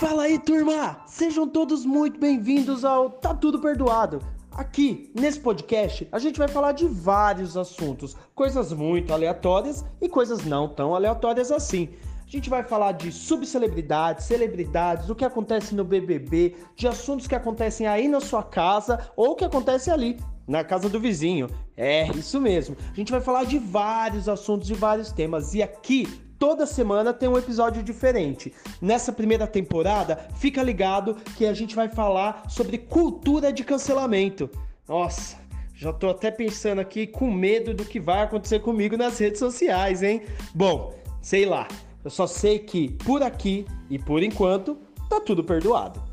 Fala aí, turma! Sejam todos muito bem-vindos ao Tá Tudo Perdoado. Aqui, nesse podcast, a gente vai falar de vários assuntos, coisas muito aleatórias e coisas não tão aleatórias assim. A gente vai falar de subcelebridades, celebridades, o que acontece no BBB, de assuntos que acontecem aí na sua casa ou que acontecem ali na casa do vizinho. É, isso mesmo. A gente vai falar de vários assuntos, de vários temas. E aqui, toda semana tem um episódio diferente. Nessa primeira temporada, fica ligado que a gente vai falar sobre cultura de cancelamento. Nossa, já tô até pensando aqui com medo do que vai acontecer comigo nas redes sociais, hein? Bom, sei lá. Eu só sei que por aqui e por enquanto tá tudo perdoado.